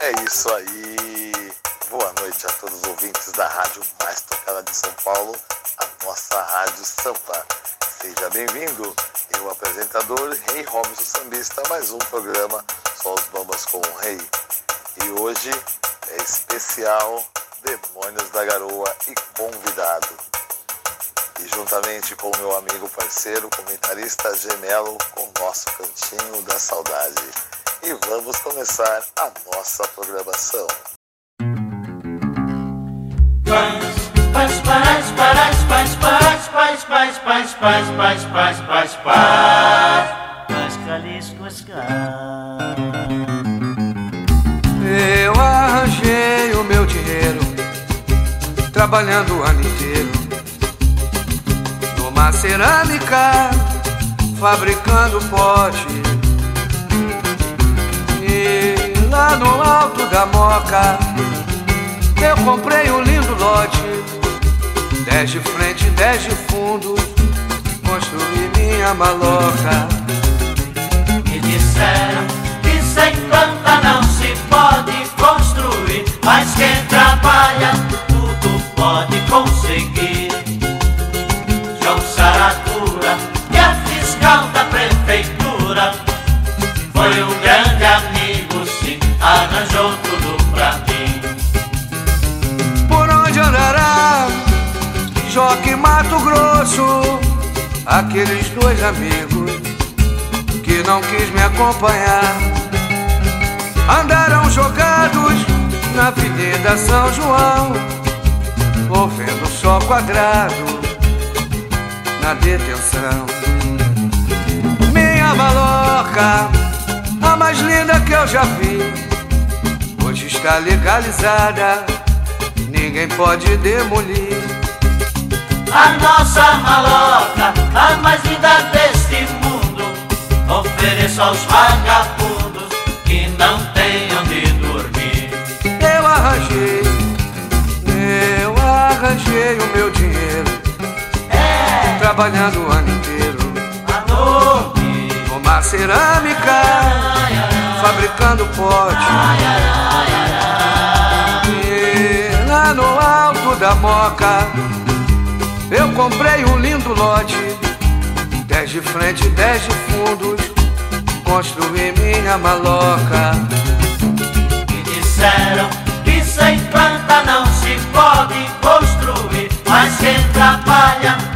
É isso aí. Boa noite a todos os ouvintes da rádio mais tocada de São Paulo, a nossa Rádio Sampa. Seja bem-vindo. Eu, apresentador Rei Robson Sambista, mais um programa Só os Bambas com o Rei. E hoje é especial Demônios da Garoa e convidado. E juntamente com meu amigo parceiro, comentarista gemelo, com o nosso Cantinho da Saudade. E vamos começar a nossa programação. Paz, paz, paz, paz, paz, paz, paz, paz, paz, paz, paz, paz, Eu arranjei o meu dinheiro trabalhando o ano inteiro numa cerâmica, fabricando pote. E lá no alto da moca eu comprei um lindo lote, dez de frente, dez de fundo, construí minha maloca. Me disseram que sem planta não se pode construir, mas quem trabalha tudo pode conseguir. Aqueles dois amigos Que não quis me acompanhar Andaram jogados Na Avenida São João Ou vendo só quadrado Na detenção Minha maloca A mais linda que eu já vi Hoje está legalizada ninguém pode demolir. A nossa maloca, a mais linda deste mundo, ofereço aos vagabundos que não têm onde dormir. Eu arranjei, eu arranjei o meu dinheiro, É, trabalhando o ano inteiro, a noite, numa cerâmica, fabricando pote. E lá no alto da moca, eu comprei um lindo lote, dez de frente, dez de fundos, construí minha maloca. me disseram que sem planta não se pode construir, mas quem trabalha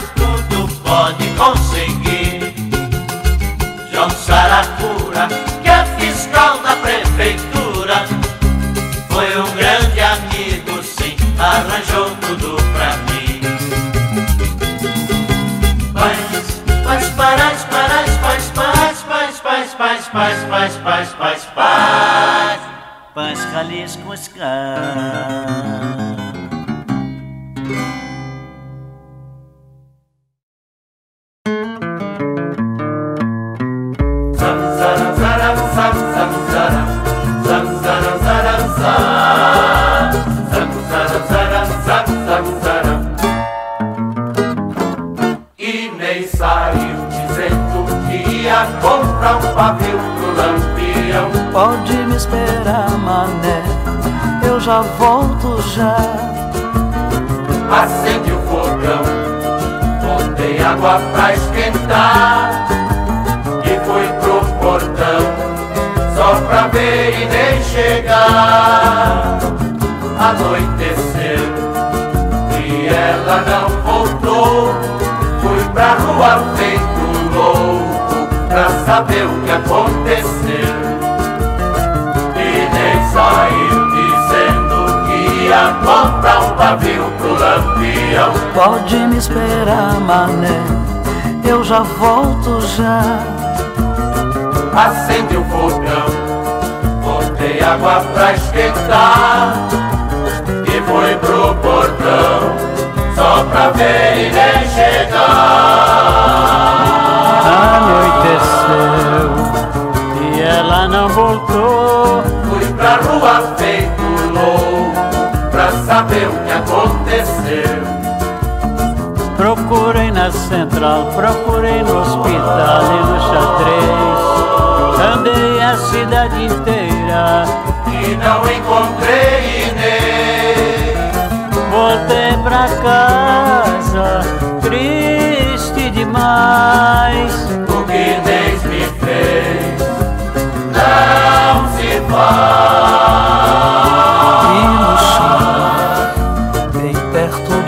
Jalisco Sky. Volto já. Acende o fogão, botei água pra esquentar. E fui pro portão, só pra ver e nem chegar. Anoiteceu e ela não voltou. Fui pra rua feito louco pra saber o que aconteceu. Comprar um pavio pro lampião. Pode me esperar, mané, eu já volto já. Acende o fogão, botei água pra esquentar e fui pro portão só pra ver e nem chegar. Anoiteceu e ela não voltou. Fui pra rua pra saber o que aconteceu. Procurei na central, procurei no hospital e no xadrez. Andei a cidade inteira e não encontrei Inês. Voltei pra casa, triste demais. O que Inês me fez não se faz.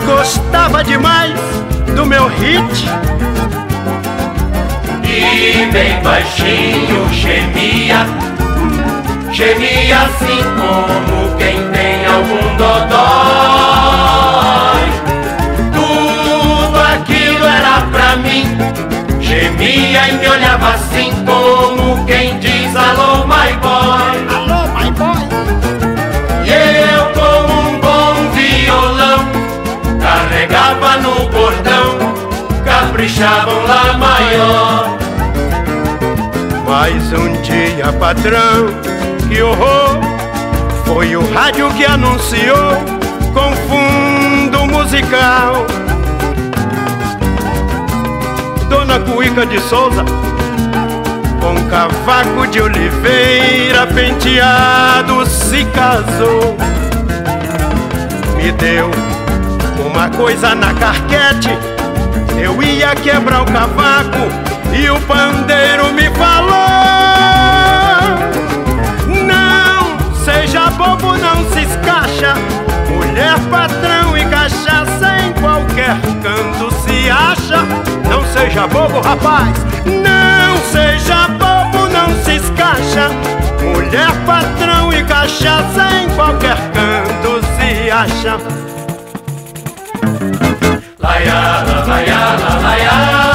gostava demais do meu hit e bem baixinho gemia, gemia assim como quem tem algum dodói. Tudo aquilo era pra mim, gemia e me olhava assim como quem diz alô my boy. Caprichava um lá maior. Mais um dia, patrão, que horror! Foi o rádio que anunciou com fundo musical. Dona Cuíca de Souza, com cavaco de oliveira penteado, se casou. Me deu uma coisa na carquete, eu ia quebrar o cavaco e o pandeiro me falou: Não seja bobo, não se escacha. Mulher, patrão e cachaça em qualquer canto se acha. Não seja bobo, rapaz, não seja bobo, não se escacha. Mulher, patrão e cachaça em qualquer canto se acha. Laiala, laiala, laiala. me leva,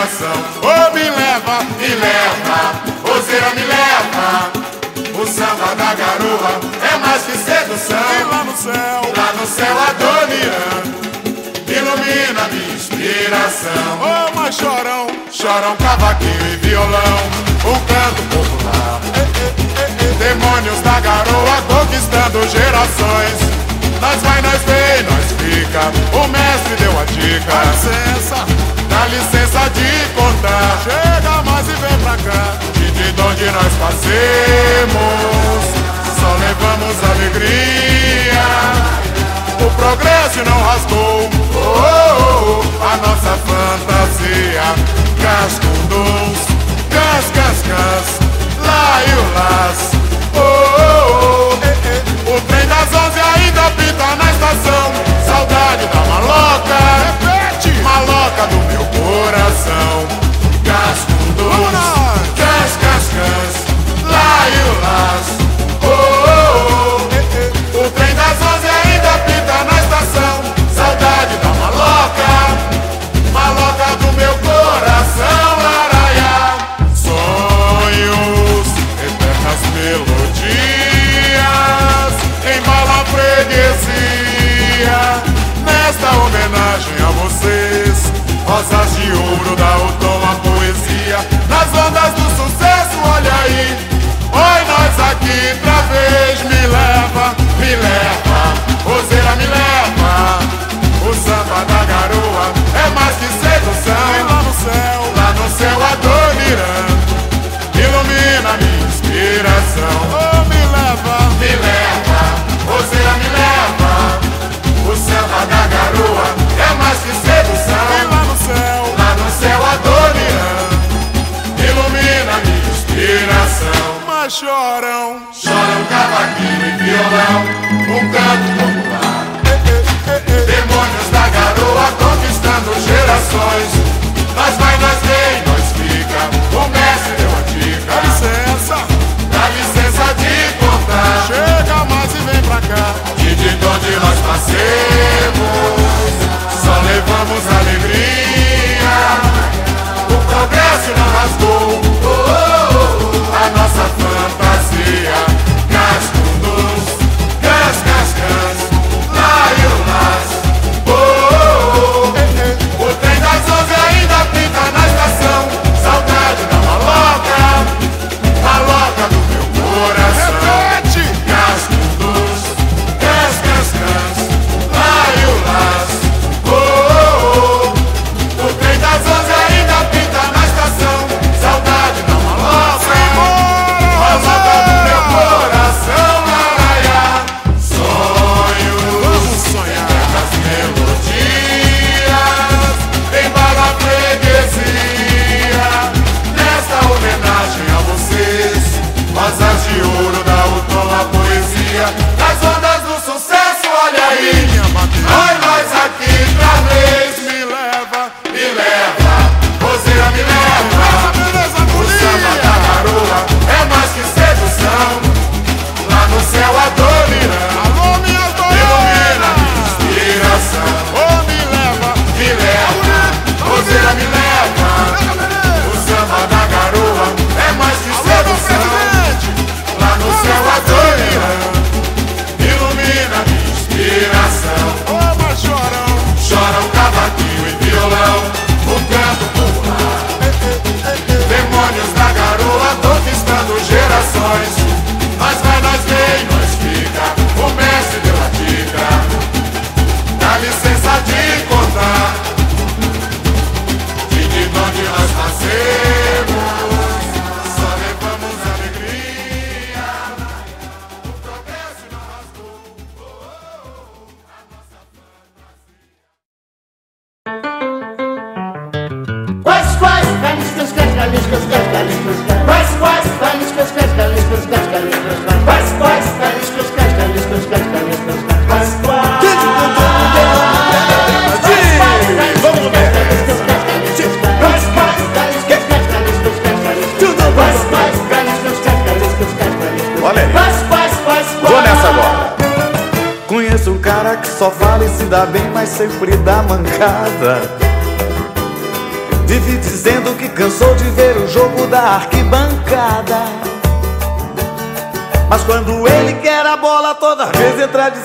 canção. Oh, me leva, me leva, roseira me leva. O samba da garoa é mais que sedução. E lá no céu, lá no céu Adoniran ilumina minha inspiração. Oh, mas chorão, chorão cavaquinho e violão, o canto popular. Demônios da garoa conquistando gerações. Nós vai, nós vem, nós fica. O mestre deu a dica. Com licença. Dá licença de contar chega mais e vem pra cá. E de onde nós passemos, só levamos alegria. O progresso não rasgou oh, oh, oh, a nossa fantasia. Cascundons, cas, cas, cas, lá e o las. Oh, eh, eh. O trem das onze ainda pinta na estação. Saudade da maloca maloca do meu coração. Gás com dois.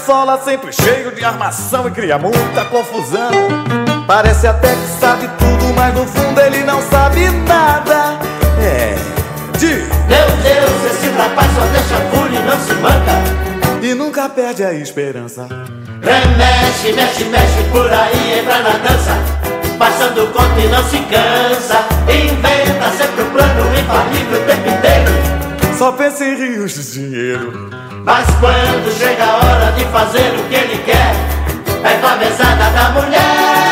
Sola, sempre cheio de armação e cria muita confusão. Parece até que sabe tudo, mas no fundo ele não sabe nada. É. De... Meu Deus, esse rapaz só deixa fúria e não se manca. E nunca perde a esperança. Remexe, mexe, mexe por aí, entra na dança. Passando conta e não se cansa. Inventa sempre um plano infalível o tempo inteiro. Só pensa em rios de dinheiro. Mas quando chega a hora de fazer o que ele quer, é com a mesada da mulher.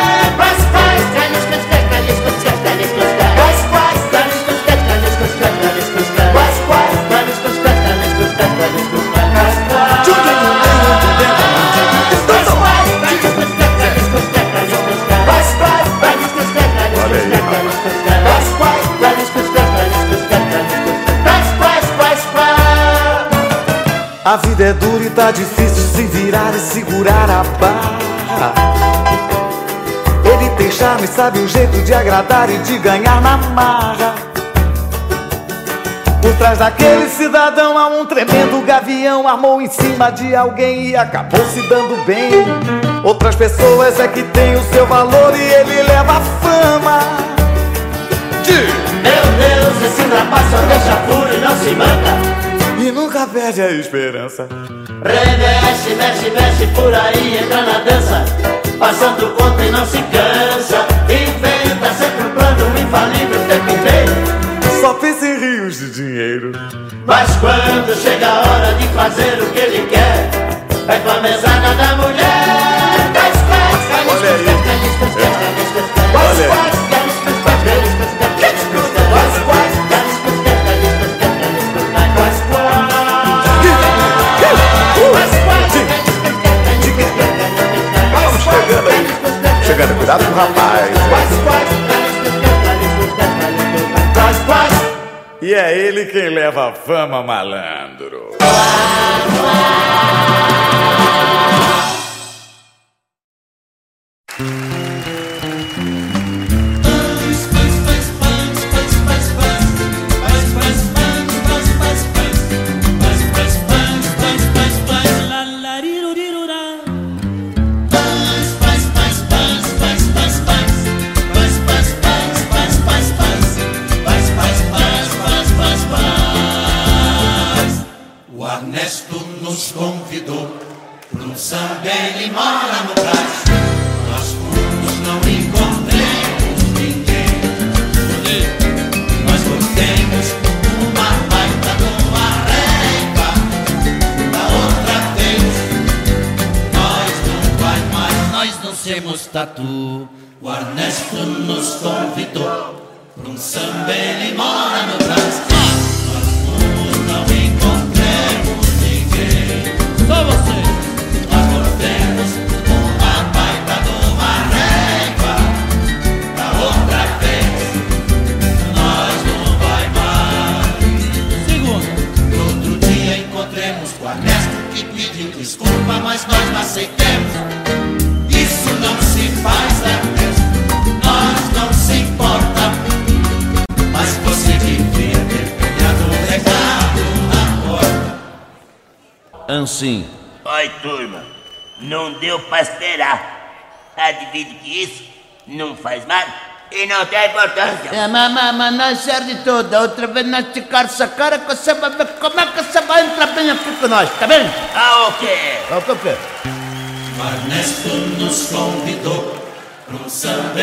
Vida é dura e tá difícil se virar e segurar a barra. Ele tem charme, sabe o jeito de agradar e de ganhar na marra. Por trás daquele cidadão há um tremendo gavião Armou em cima de alguém e acabou se dando bem Outras pessoas é que tem o seu valor e ele leva a fama Meu Deus, esse rapaz só deixa furo e não se manda nunca perde a esperança. Remexe, mexe, mexe por aí, entra na dança. Passando conta e não se cansa. Inventa sempre um plano infalível o tempo inteiro Só pensa em rios de dinheiro. Mas quando chega a hora de fazer o que ele quer É com a mesada da mulher. Olha aí. Olha aí. Chegando, cuidado com o rapaz. E é ele quem leva a fama, malandro tatu. O Ernesto nos convidou para um samba, ele mora no Brás. Anssim. Oi, turma. Não deu pra esperar. Adivide que isso não faz mal e não tem importância. É, mas, mas, mas não serve toda. Outra vez nós ficar essa cara que você vai ver como é que você vai entrar bem aqui com nós, tá vendo? Ah, o quê? É o que eu quero. O Ernesto nos convidou para um samba,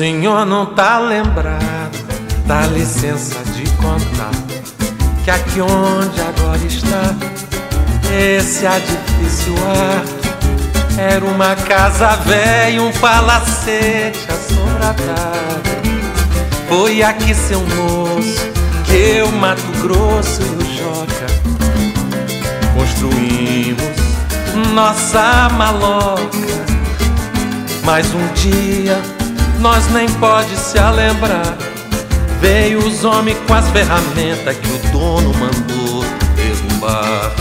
senhor não tá lembrado, dá licença de contar que aqui onde agora está esse edifício ar era uma casa velha, um palacete assombradado. Foi aqui, seu moço, que eu, Mato Grosso e o Joca construímos nossa maloca. Mas um dia nós nem pode se lembrar. Veio os homens com as ferramentas que o dono mandou derrubar.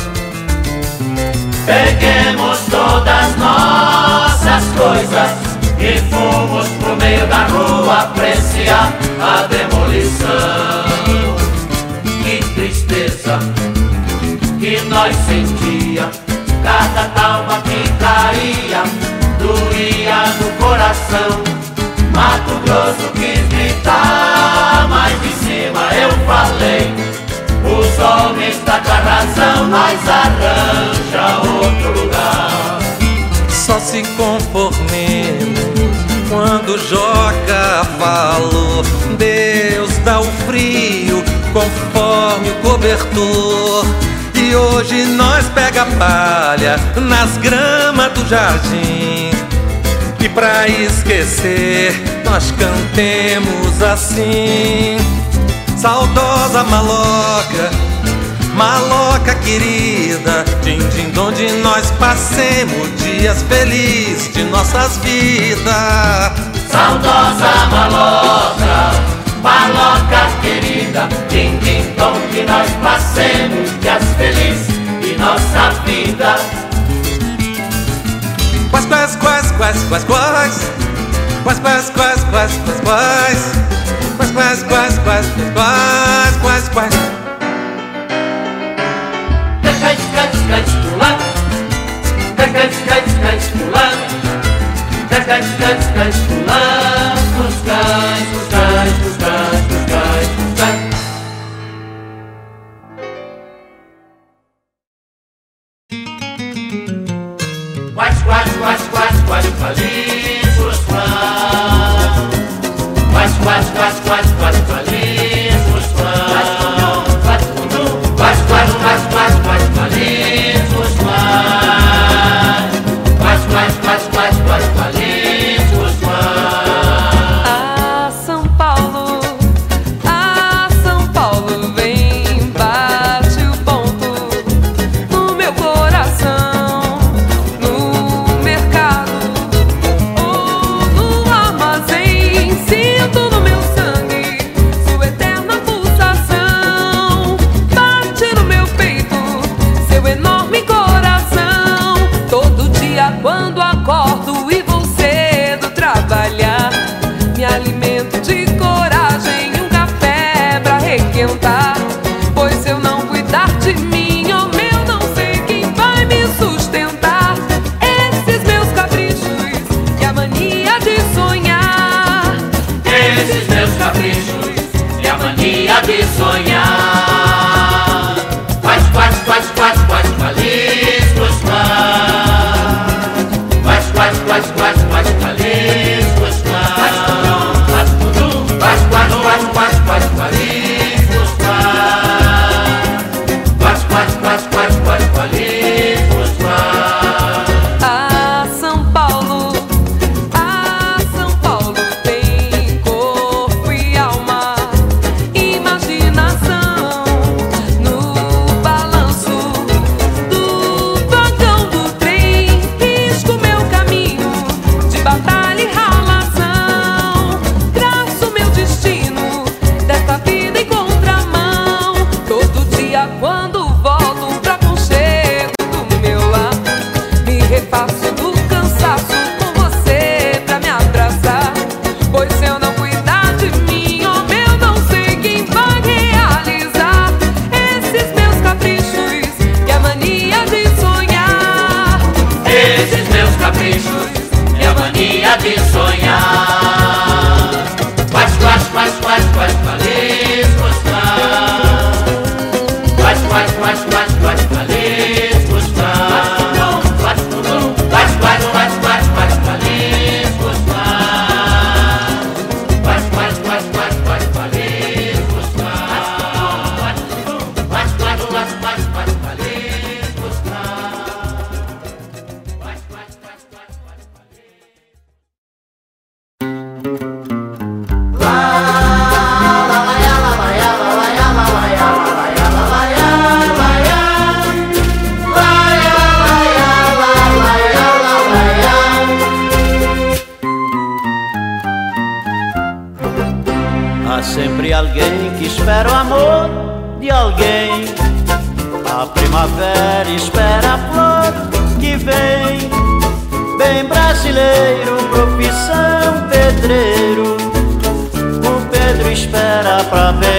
Peguemos todas nossas coisas e fomos pro meio da rua apreciar a demolição. Que tristeza que nós sentia, cada talma que caía doía no coração. Eu falei. Os homens tá com a razão, nós arranja outro lugar. Só se conformemos quando Joca falou. Deus dá o frio conforme o cobertor. E hoje nós pega palha nas gramas do jardim. E pra esquecer, nós cantemos assim. Saudosa maloca, maloca querida, din din onde nós passemos dias felizes de nossas vidas. Saudosa maloca, maloca querida, din din dom que nós passemos dias felizes de nossa vida. Quais, quais, quais, quais, quais, quais, quais, quais, quais, quais, quais, quais quase, quase, quase, quase, quase, quase, quase. Cai, cai, cai, pular. Cai, cai, cai, cai, pular. Cai, cai, cai, cai, pular. Os cais, os cais, os cais, os cais.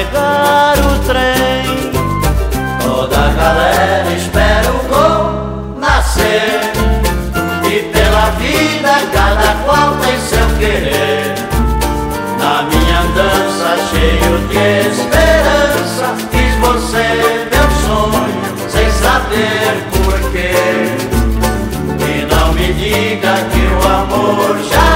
chegar o trem. Toda a galera espera o gol nascer. E pela vida cada qual tem seu querer. Na minha dança cheio de esperança, fiz você meu sonho, sem saber porquê. E não me diga que o amor já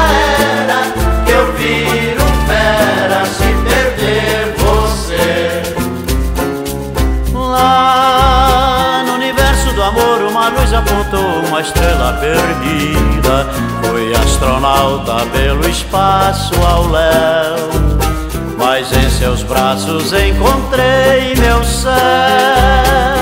uma estrela perdida. Fui astronauta pelo espaço ao léu, mas em seus braços encontrei meu céu.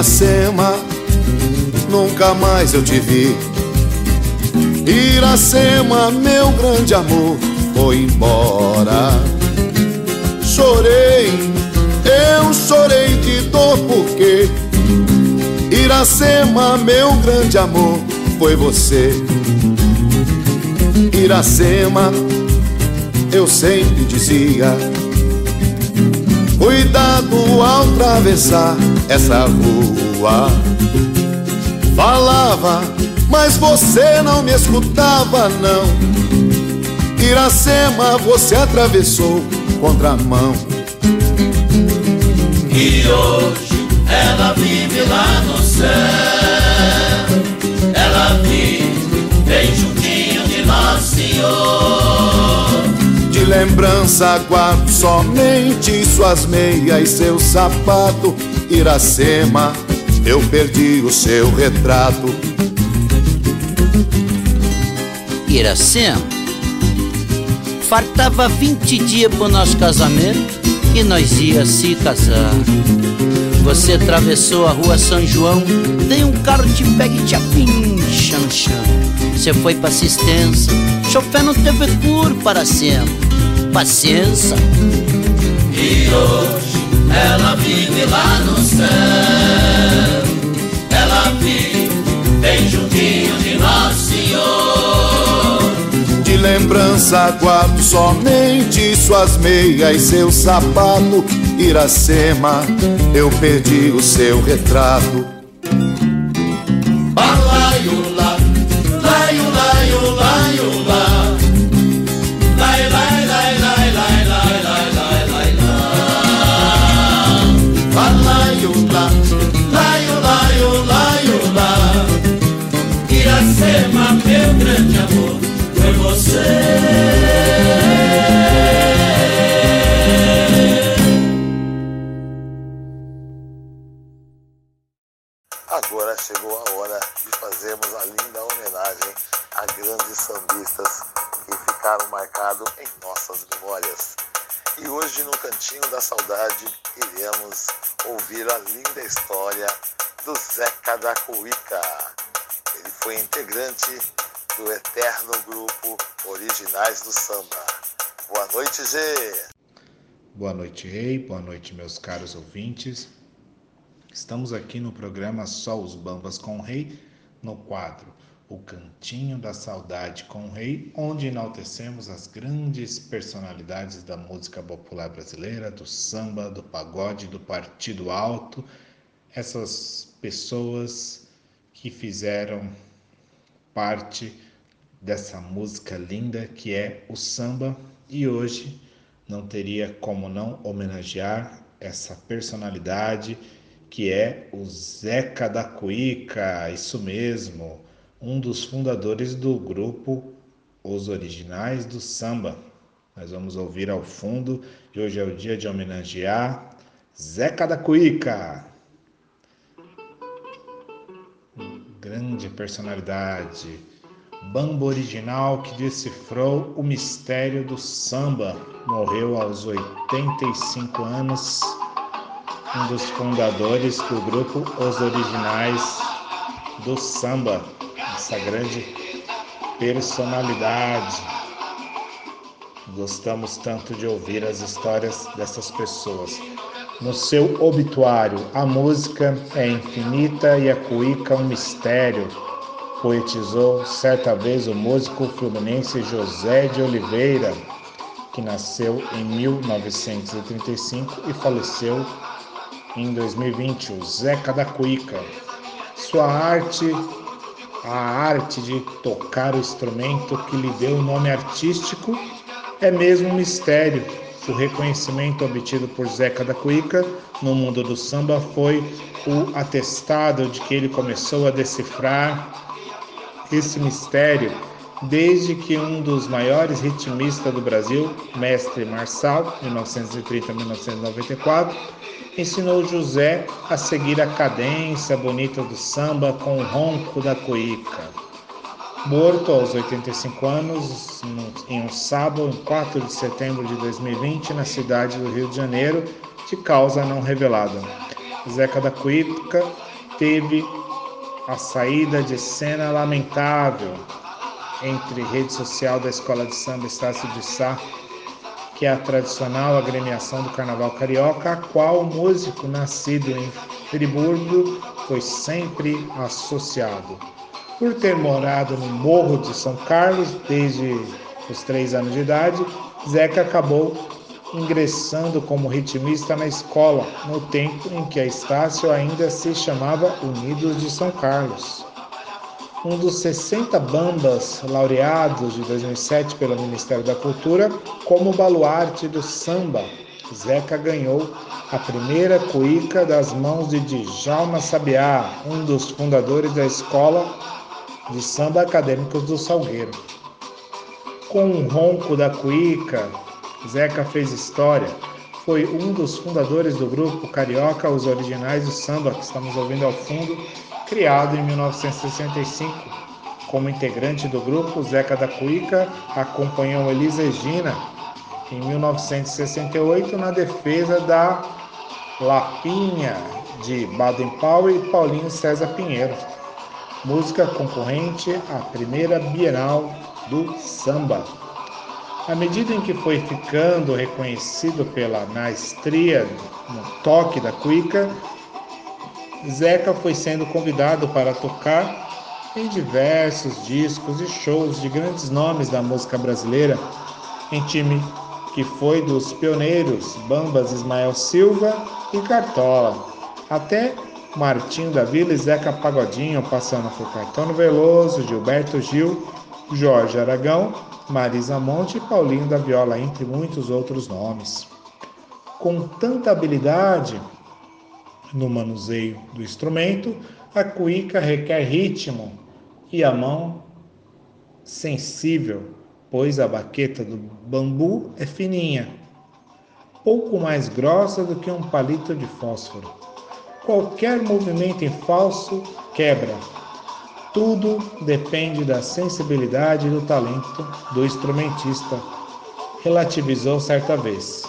Iracema, nunca mais eu te vi. Iracema, meu grande amor, foi embora. Chorei, eu chorei de dor porque Iracema, meu grande amor, foi você. Iracema, eu sempre dizia. Cuidado ao atravessar essa rua. Falava, mas você não me escutava, não. Iracema, você atravessou contramão. E hoje ela vive lá no céu. Ela vive bem juntinho de Nosso Senhor. De lembrança guardo somente suas meias e seu sapato. Iracema, eu perdi o seu retrato. Iracema, faltava 20 dias pro nosso casamento e nós ia se casar. Você atravessou a rua São João, tem um carro te pega e te apincha no chão. Você foi pra assistência, chofer não teve cura para sempre. Paciência. E hoje ela vive lá no céu. Ela vive bem juntinho de Nosso Senhor. De lembrança guardo somente suas meias e seu sapato. Iracema, eu perdi o seu retrato. Agora chegou a hora de fazermos a linda homenagem a grandes sambistas que ficaram marcados em nossas memórias. E hoje, no Cantinho da Saudade, iremos ouvir a linda história do Zeca da Cuíca. Ele foi integrante do eterno grupo Originais do Samba. Boa noite, G! Boa noite, Rei. Boa noite, meus caros ouvintes. Estamos aqui no programa Só os Bambas com o Rei, no quadro O Cantinho da Saudade com o Rei, onde enaltecemos as grandes personalidades da música popular brasileira, do samba, do pagode, do partido alto, essas pessoas que fizeram parte dessa música linda que é o samba e hoje não teria como não homenagear essa personalidade que é o Zeca da Cuíca, isso mesmo, um dos fundadores do grupo Os Originais do Samba. Nós vamos ouvir ao fundo e hoje é o dia de homenagear Zeca da Cuíca. Grande personalidade. Bamba original que decifrou o mistério do samba. Morreu aos 85 anos. Um dos fundadores do grupo Os Originais do Samba. Essa grande personalidade. Gostamos tanto de ouvir as histórias dessas pessoas. No seu obituário, a música é infinita e a cuíca um mistério, poetizou certa vez o músico fluminense José de Oliveira, que nasceu em 1935 e faleceu em 2020, o Zeca da Cuíca. Sua arte, a arte de tocar o instrumento que lhe deu o nome artístico, é mesmo um mistério. O reconhecimento obtido por Zeca da Cuíca no mundo do samba foi o atestado de que ele começou a decifrar esse mistério desde que um dos maiores ritmistas do Brasil, mestre Marçal, 1930-1994, ensinou José a seguir a cadência bonita do samba com o ronco da cuíca. Morto aos 85 anos, em um sábado, em 4 de setembro de 2020, na cidade do Rio de Janeiro, de causa não revelada. Zeca da Cuíca teve a saída de cena lamentável entre rede social da Escola de Samba Estácio de Sá, que é a tradicional agremiação do Carnaval Carioca, a qual o músico nascido em Friburgo foi sempre associado. Por ter morado no Morro de São Carlos desde os três anos de idade, Zeca acabou ingressando como ritmista na escola, no tempo em que a Estácio ainda se chamava Unidos de São Carlos. Um dos 60 bambas laureados de 2007 pelo Ministério da Cultura como baluarte do samba, Zeca ganhou a primeira cuíca das mãos de Djalma Sabiá, um dos fundadores da Escola de Samba Acadêmicos do Salgueiro. Com um ronco da cuíca, Zeca fez história. Foi um dos fundadores do grupo carioca Os Originais do Samba, que estamos ouvindo ao fundo, criado em 1965. Como integrante do grupo, Zeca da Cuíca acompanhou Elis Regina em 1968 na defesa da Lapinha de Baden Powell e Paulinho César Pinheiro. Música concorrente à primeira Bienal do Samba. À medida em que foi ficando reconhecido pela maestria no toque da cuíca, Zeca foi sendo convidado para tocar em diversos discos e shows de grandes nomes da música brasileira, em time que foi dos pioneiros Bambas Ismael Silva e Cartola, até Martinho da Vila e Zeca Pagodinho, passando por Caetano Veloso, Gilberto Gil, Jorge Aragão, Marisa Monte e Paulinho da Viola, entre muitos outros nomes. Com tanta habilidade no manuseio do instrumento, a cuíca requer ritmo e a mão sensível, pois a baqueta do bambu é fininha, pouco mais grossa do que um palito de fósforo. Qualquer movimento em falso quebra. Tudo depende da sensibilidade e do talento do instrumentista, relativizou certa vez.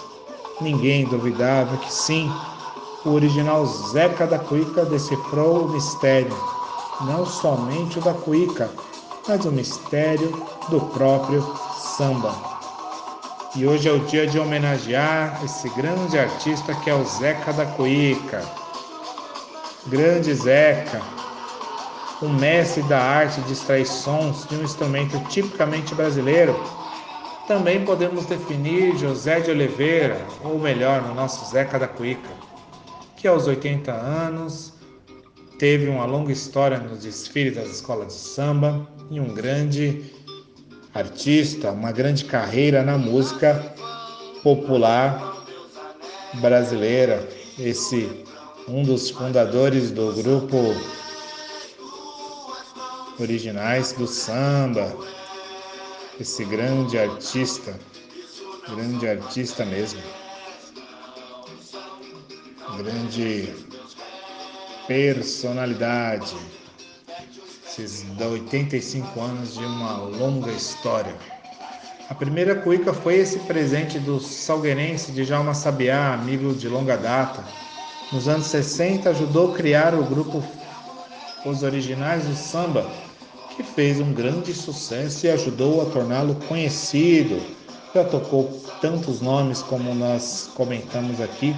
Ninguém duvidava que sim, o original Zeca da Cuíca decifrou o mistério, não somente o da cuíca, mas o mistério do próprio samba. E hoje é o dia de homenagear esse grande artista que é o Zeca da Cuíca. Grande Zeca, um mestre da arte de extrair sons de um instrumento tipicamente brasileiro. Também podemos definir José de Oliveira, ou melhor, no nosso Zeca da Cuíca, que aos 80 anos teve uma longa história nos desfiles das escolas de samba e um grande artista, uma grande carreira na música popular brasileira. Esse um dos fundadores do grupo originais do samba, esse grande artista, grande artista mesmo. grande personalidade. Esses 85 anos de uma longa história. A primeira cuíca foi esse presente do salgueirense de Jalma Sabiá, amigo de longa data. Nos anos 60 ajudou a criar o grupo Os Originais do Samba, que fez um grande sucesso e ajudou a torná-lo conhecido. Já tocou tantos nomes como nós comentamos aqui.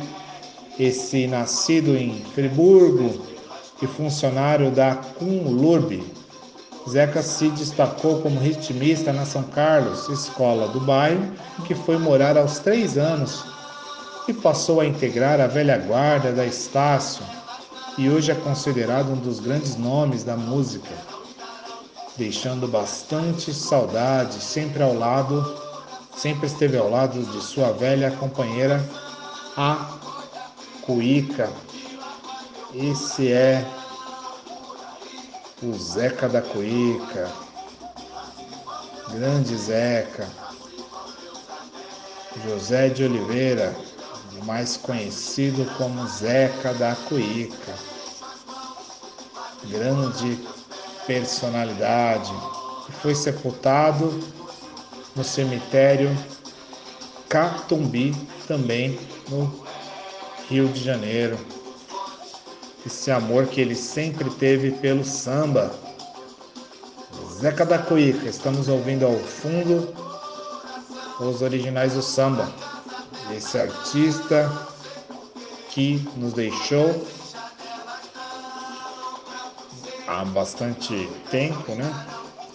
Esse nascido em Friburgo e funcionário da Cumlurb, Zeca se destacou como ritmista na São Carlos, escola do bairro, que foi morar aos três anos e passou a integrar a velha guarda da Estácio e hoje é considerado um dos grandes nomes da música, deixando bastante saudade, sempre ao lado, sempre esteve ao lado de sua velha companheira, a Cuíca. Esse é o Zeca da Cuíca, grande Zeca, José de Oliveira, mais conhecido como Zeca da Cuíca, grande personalidade, foi sepultado no cemitério Catumbi, também no Rio de Janeiro esse amor que ele sempre teve pelo samba. Zeca da Cuíca, estamos ouvindo ao fundo os originais do samba. Esse artista que nos deixou há bastante tempo, né?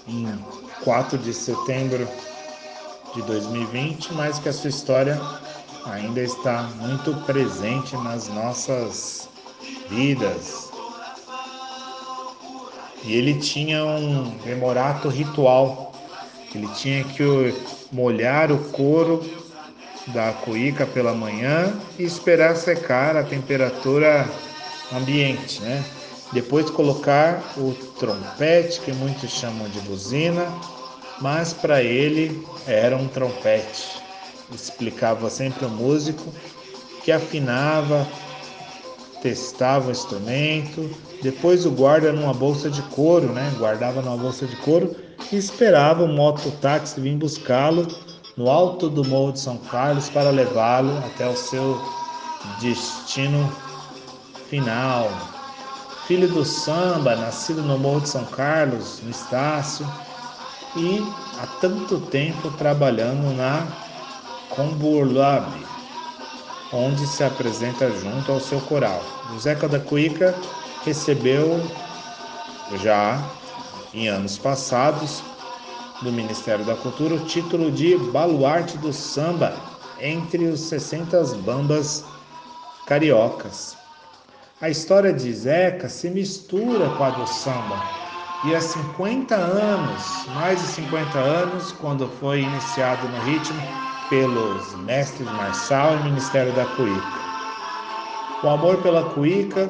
Em 4 de setembro de 2020, mas que a sua história ainda está muito presente nas nossas vidas. E ele tinha um memorato ritual. Ele tinha que molhar o couro da cuíca pela manhã e esperar secar a temperatura ambiente, né? Depois colocar o trompete, que muitos chamam de buzina, mas para ele era um trompete. Explicava sempre o músico que afinava testava o instrumento, depois o guarda numa bolsa de couro, né? Guardava numa bolsa de couro e esperava o mototáxi vir buscá-lo no alto do Morro de São Carlos para levá-lo até o seu destino final. Filho do samba, nascido no Morro de São Carlos, no Estácio, e há tanto tempo trabalhando na Comburlab, onde se apresenta junto ao seu coral. O Zeca da Cuíca recebeu já em anos passados do Ministério da Cultura o título de Baluarte do Samba entre os 60 bambas cariocas. A história de Zeca se mistura com a do samba. E há 50 anos, mais de 50 anos, quando foi iniciado no ritmo, pelos mestres Marçal e Ministério da Cuíca. O amor pela cuíca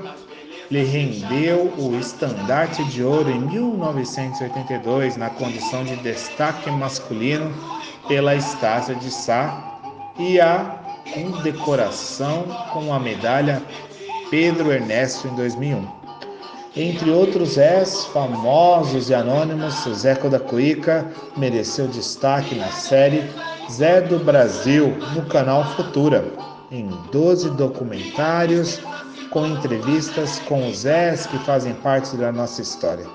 lhe rendeu o estandarte de ouro em 1982 na condição de destaque masculino pela Estácia de Sá e a condecoração com a medalha Pedro Ernesto em 2001. Entre outros és famosos e anônimos, Zeco da Cuíca mereceu destaque na série Zé do Brasil no canal Futura, em 12 documentários com entrevistas com os Zés que fazem parte da nossa história.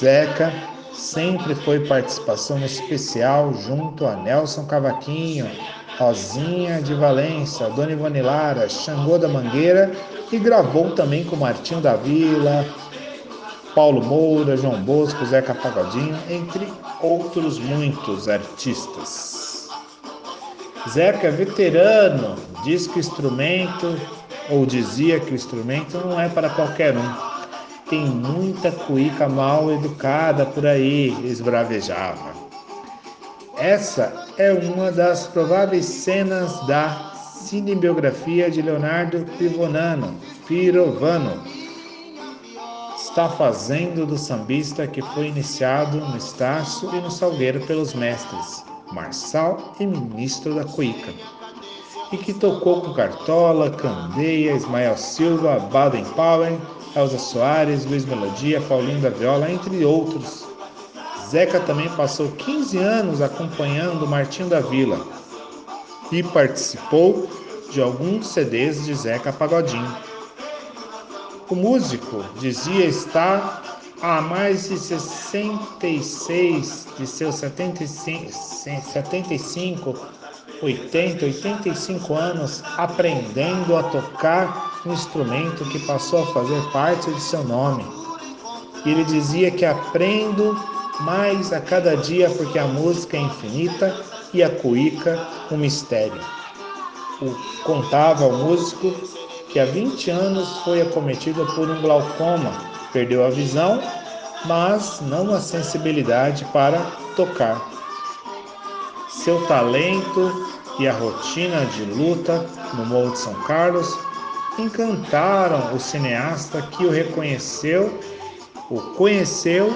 Zeca sempre foi participação especial junto a Nelson Cavaquinho, Rosinha de Valença, Dona Ivone Lara, Xangô da Mangueira e gravou também com Martinho da Vila, Paulo Moura, João Bosco, Zeca Pagodinho, entre outros muitos artistas. Zeca é veterano, diz que o instrumento, ou dizia que o instrumento não é para qualquer um. Tem muita cuíca mal educada por aí, esbravejava. Essa é uma das prováveis cenas da cinebiografia de Leonardo Pivonano, Pirovano. Está fazendo do sambista que foi iniciado no Estácio e no Salgueiro pelos mestres. Marçal e ministro da Cuíca. E que tocou com Cartola, Candeia, Ismael Silva, Baden Powell, Elza Soares, Luiz Melodia, Paulinho da Viola, entre outros. Zeca também passou 15 anos acompanhando Martinho da Vila e participou de alguns CDs de Zeca Pagodinho. O músico dizia estar há mais de 66 de seus 75, 75 80, 85 anos aprendendo a tocar um instrumento que passou a fazer parte de seu nome. E ele dizia que aprendo mais a cada dia porque a música é infinita e a cuíca um mistério. O, contava o músico que há 20 anos foi acometido por um glaucoma, perdeu a visão, mas não a sensibilidade para tocar. Seu talento e a rotina de luta no Morro de São Carlos encantaram o cineasta que o reconheceu, o conheceu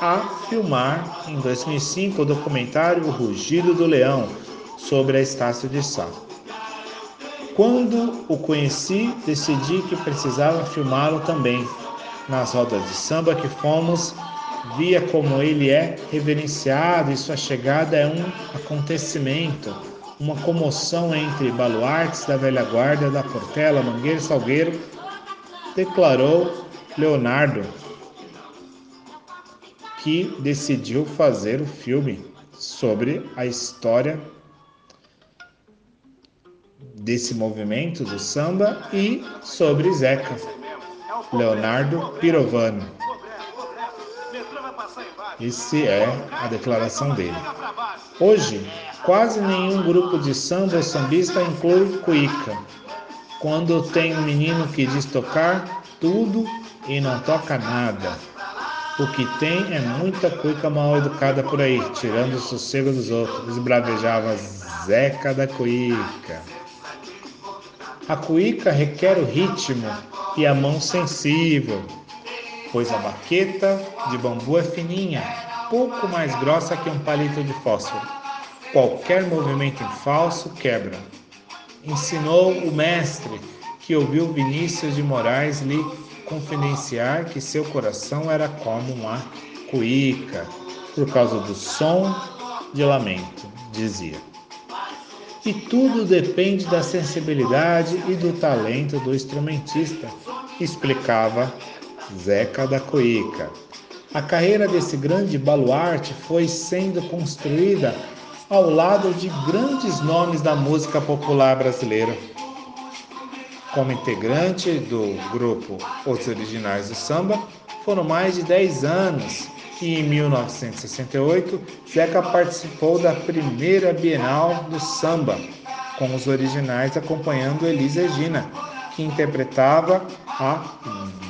a filmar em 2005 o documentário O Rugido do Leão sobre a Estácio de Sá. Quando o conheci, decidi que precisava filmá-lo também. Nas rodas de samba que fomos, via como ele é reverenciado e sua chegada é um acontecimento, uma comoção entre baluartes da velha guarda da Portela, Mangueira e Salgueiro, declarou Leonardo, que decidiu fazer o filme sobre a história desse movimento do samba e sobre Zeca, Leonardo Pirovano. Esse é a declaração dele. Hoje, quase nenhum grupo de samba ou sambista inclui cuíca. Quando tem um menino que diz tocar tudo e não toca nada. O que tem é muita cuica mal educada por aí, tirando o sossego dos outros, bravejava Zeca da Cuíca. A cuíca requer o ritmo e a mão sensível, pois a baqueta de bambu é fininha, pouco mais grossa que um palito de fósforo. Qualquer movimento em falso quebra. Ensinou o mestre que ouviu Vinícius de Moraes lhe confidenciar que seu coração era como uma cuíca, por causa do som de lamento, dizia. E tudo depende da sensibilidade e do talento do instrumentista, explicava Zeca da Cuíca. A carreira desse grande baluarte foi sendo construída ao lado de grandes nomes da música popular brasileira. Como integrante do grupo Os Originais do Samba, foram mais de 10 anos e em 1968 Zeca participou da primeira Bienal do Samba, com os originais acompanhando Elis Regina, que interpretava a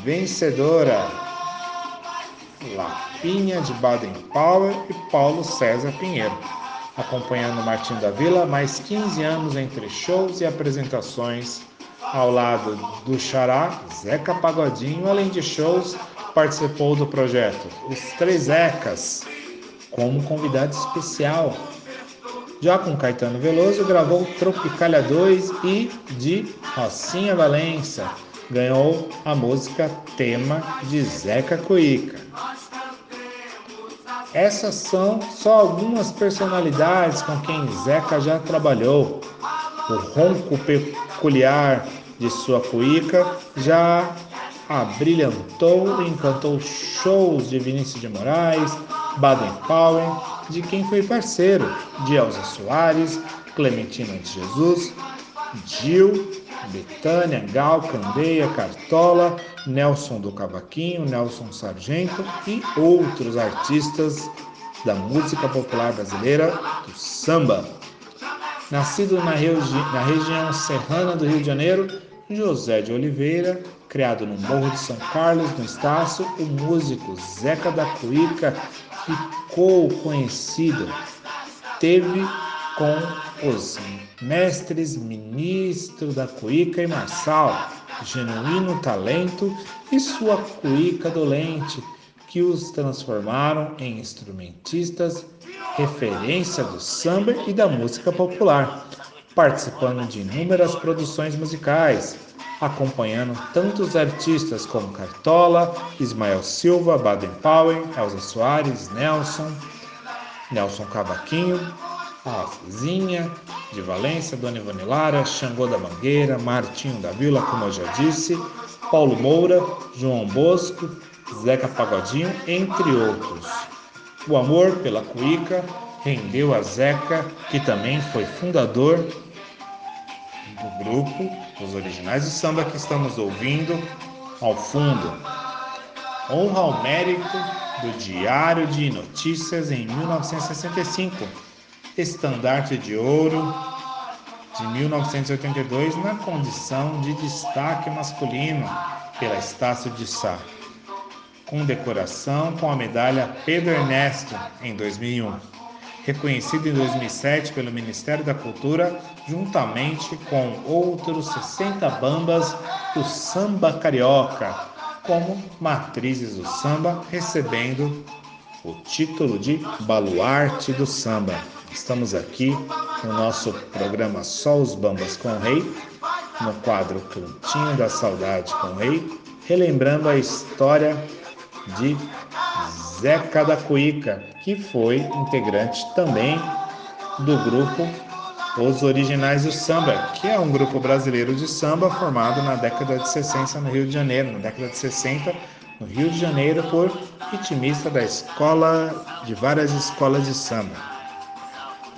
vencedora Lapinha de Baden Powell e Paulo César Pinheiro, acompanhando Martim da Vila mais 15 anos entre shows e apresentações ao lado do Xará, Zeca Pagodinho, além de shows, participou do projeto Os Três Zecas, como convidado especial. Já com Caetano Veloso, gravou Tropicália 2 e de Rocinha Valença. Ganhou a música tema de Zeca Cuíca. Essas são só algumas personalidades com quem Zeca já trabalhou. O ronco peculiar de sua cuíca já abrilhantou e encantou shows de Vinícius de Moraes, Baden Powell, de quem foi parceiro, de Elza Soares, Clementina de Jesus, Gil, Betânia, Gal, Candeia, Cartola, Nelson do Cavaquinho, Nelson Sargento e outros artistas da música popular brasileira do samba. Nascido na, regi na região serrana do Rio de Janeiro, José de Oliveira, criado no Morro de São Carlos, no Estácio, o músico Zeca da Cuíca ficou conhecido. Teve com os mestres Ministro da Cuíca e Marçal, genuíno talento e sua cuíca dolente, que os transformaram em instrumentistas, referência do samba e da música popular. participando de inúmeras produções musicais, acompanhando tantos artistas como Cartola, Ismael Silva, Baden Powell, Elza Soares, Nelson, Nelson Cavaquinho, a Zinha de Valência, Dona Ivone Lara, Xangô da Mangueira, Martinho da Vila, como eu já disse, Paulo Moura, João Bosco, Zeca Pagodinho, entre outros. O amor pela cuíca rendeu a Zeca, que também foi fundador do grupo, os originais. Do samba que estamos ouvindo ao fundo. Honra ao mérito do Diário de Notícias em 1965, estandarte de ouro de 1982 na condição de destaque masculino pela Estácio de Sá, com decoração com a medalha Pedro Ernesto em 2001, reconhecido em 2007 pelo Ministério da Cultura, juntamente com outros 60 bambas do samba carioca, como matrizes do samba, recebendo o título de Baluarte do Samba. Estamos aqui no nosso programa Só os Bambas com o Rei, no quadro Cantinho da Saudade com o Rei, relembrando a história de Zeca da que foi integrante também do grupo Os Originais do Samba, que é um grupo brasileiro de samba formado na década de 60 no Rio de Janeiro, na década de 60 no Rio de Janeiro por ritmista da escola de várias escolas de samba.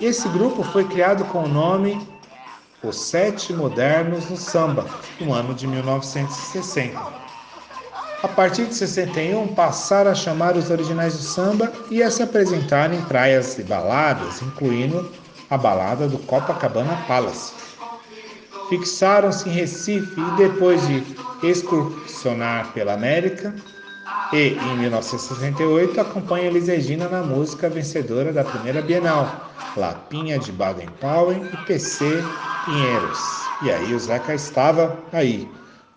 Esse grupo foi criado com o nome Os Sete Modernos no Samba, no ano de 1960. A partir de 61, passaram a chamar os originais do samba e a se apresentar em praias e baladas, incluindo a balada do Copacabana Palace. Fixaram-se em Recife e, depois de excursionar pela América, e, em 1968, acompanha Elis Regina na música vencedora da primeira Bienal, Lapinha de Baden-Powell e PC Pinheiros. E aí o Zeca estava aí.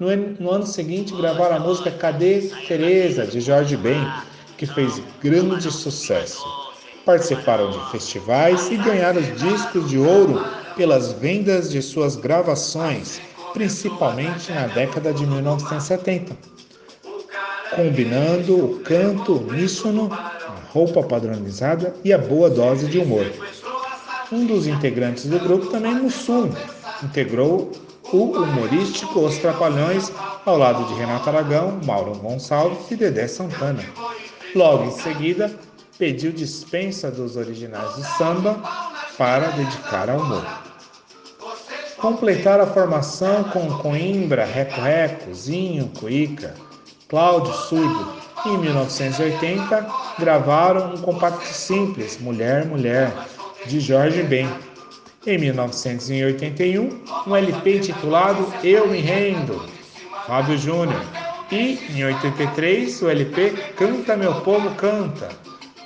No, no ano seguinte gravaram a música Cadê Teresa, de Jorge Ben, que fez grande sucesso. Participaram de festivais e ganharam discos de ouro pelas vendas de suas gravações, principalmente na década de 1970 combinando o canto uníssono, a roupa padronizada e a boa dose de humor. Um dos integrantes do grupo também, Mussum, integrou o humorístico Os Trapalhões ao lado de Renato Aragão, Mauro Gonçalves e Dedé Santana. Logo em seguida, pediu dispensa dos originais do samba para dedicar ao humor. Completaram a formação com Coimbra, Reco Reco, Zinho, Cuíca, Cláudio Surdo. Em 1980, gravaram um compacto simples, Mulher, Mulher, de Jorge Ben. Em 1981, um LP intitulado Eu Me Rendo, Fábio Júnior. E, em 83, o LP Canta Meu Povo Canta.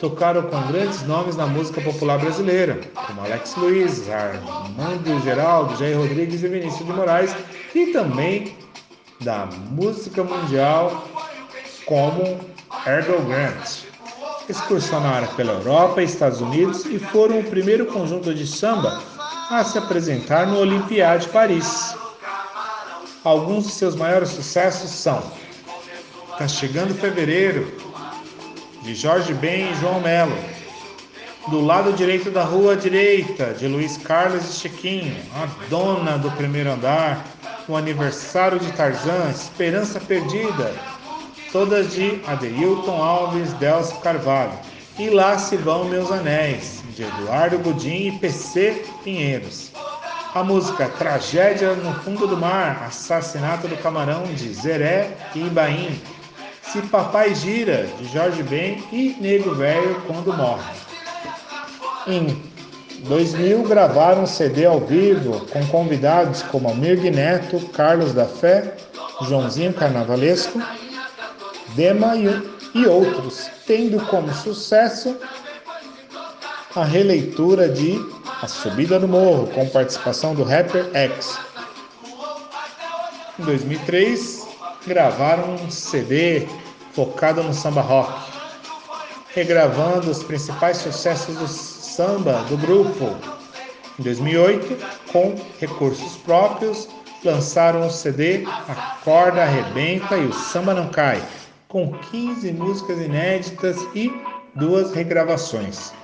Tocaram com grandes nomes na música popular brasileira, como Alex Luiz, Armando Geraldo, Jair Rodrigues e Vinícius de Moraes, e também da música mundial como Errol Grant. Excursionaram pela Europa e Estados Unidos e foram o primeiro conjunto de samba a se apresentar no Olympiade de Paris. Alguns de seus maiores sucessos são Tá Chegando Fevereiro, de Jorge Ben e João Melo, Do Lado Direito da Rua Direita, de Luiz Carlos e Chiquinho, A Dona do Primeiro Andar, O Aniversário de Tarzan, Esperança Perdida, todas de Adeilton Alves Delcio Carvalho. E lá se vão meus anéis, de Eduardo Gudim e PC Pinheiros. A música Tragédia no Fundo do Mar, Assassinato do Camarão, de Zeré e Ibaim. Se Papai Gira, de Jorge Ben e Nego Velho Quando Morre. Em 2000 gravaram um CD ao vivo com convidados como Almir Neto, Carlos da Fé, Joãozinho Carnavalesco Dema e outros, tendo como sucesso a releitura de A Subida do Morro, com participação do rapper X. Em 2003, gravaram um CD focado no samba rock, regravando os principais sucessos do samba do grupo, Em 2008, com recursos próprios, lançaram o CD A Corda Arrebenta e o Samba Não Cai, com 15 músicas inéditas e duas regravações.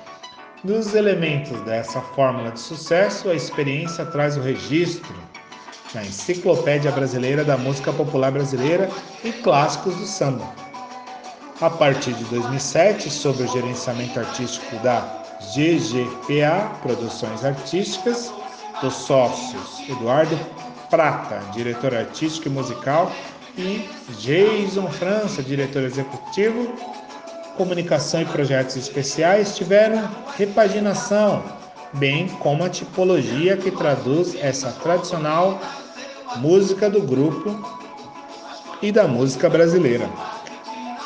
Dos elementos dessa fórmula de sucesso, a experiência traz o registro na Enciclopédia Brasileira da Música Popular Brasileira e Clássicos do Samba. A partir de 2007, sob o gerenciamento artístico da GGPA Produções Artísticas, dos sócios Eduardo Prata, diretor artístico e musical, e Jason França, diretor executivo, comunicação e projetos especiais, tiveram repaginação, bem como a tipologia que traduz essa tradicional música do grupo e da música brasileira.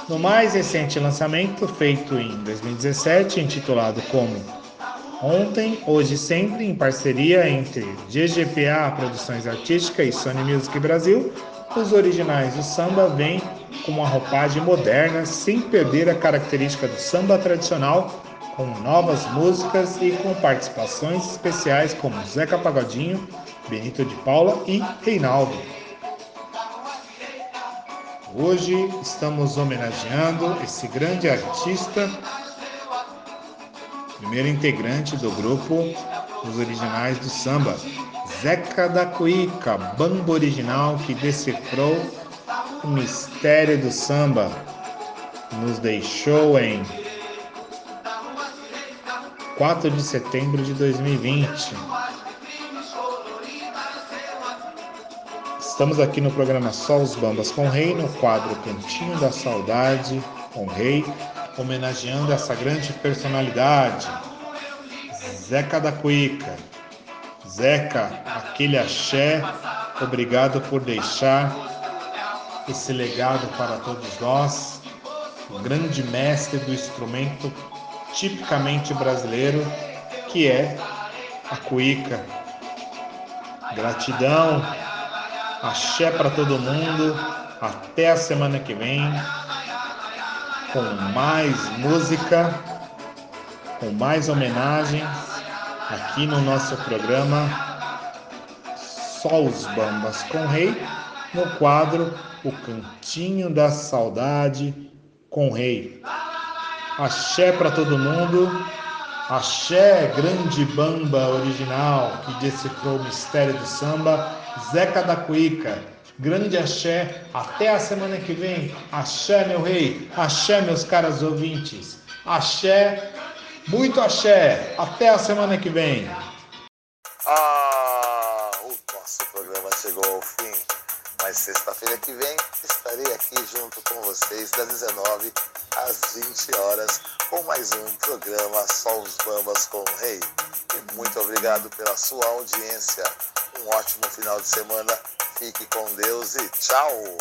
No mais recente lançamento, feito em 2017, intitulado como Ontem, Hoje Sempre, em parceria entre GGPA Produções Artísticas e Sony Music Brasil, os originais do samba vêm com uma roupagem moderna, sem perder a característica do samba tradicional, com novas músicas e com participações especiais como Zeca Pagodinho, Benito de Paula e Reinaldo. Hoje estamos homenageando esse grande artista, primeiro integrante do grupo Os Originais do Samba, Zeca da Cuíca, banda original que decifrou o mistério do samba. Nos deixou em 4 de setembro de 2020. Estamos aqui no programa Só os Bambas com o Rei, no quadro Cantinho da Saudade com o Rei, homenageando essa grande personalidade, Zeca da Cuíca. Zeca, aquele axé, obrigado por deixar esse legado para todos nós, o grande mestre do instrumento tipicamente brasileiro, que é a cuíca. Gratidão Axé para todo mundo. Até a semana que vem com mais música, com mais homenagens aqui no nosso programa Só os Bambas com Rei, no quadro O Cantinho da Saudade com Rei. Axé para todo mundo. Axé, grande bamba original que decifrou o mistério do samba Zeca da Cuíca. Grande axé. Até a semana que vem. Axé, meu rei. Axé, meus caros ouvintes. Axé. Muito axé. Até a semana que vem. Ah, o nosso programa chegou ao fim. Mas sexta-feira que vem estarei aqui junto com vocês das 19 às 20 horas com mais um programa Só os Bambas com o Rei. E muito obrigado pela sua audiência. Um ótimo final de semana. Fique com Deus e tchau!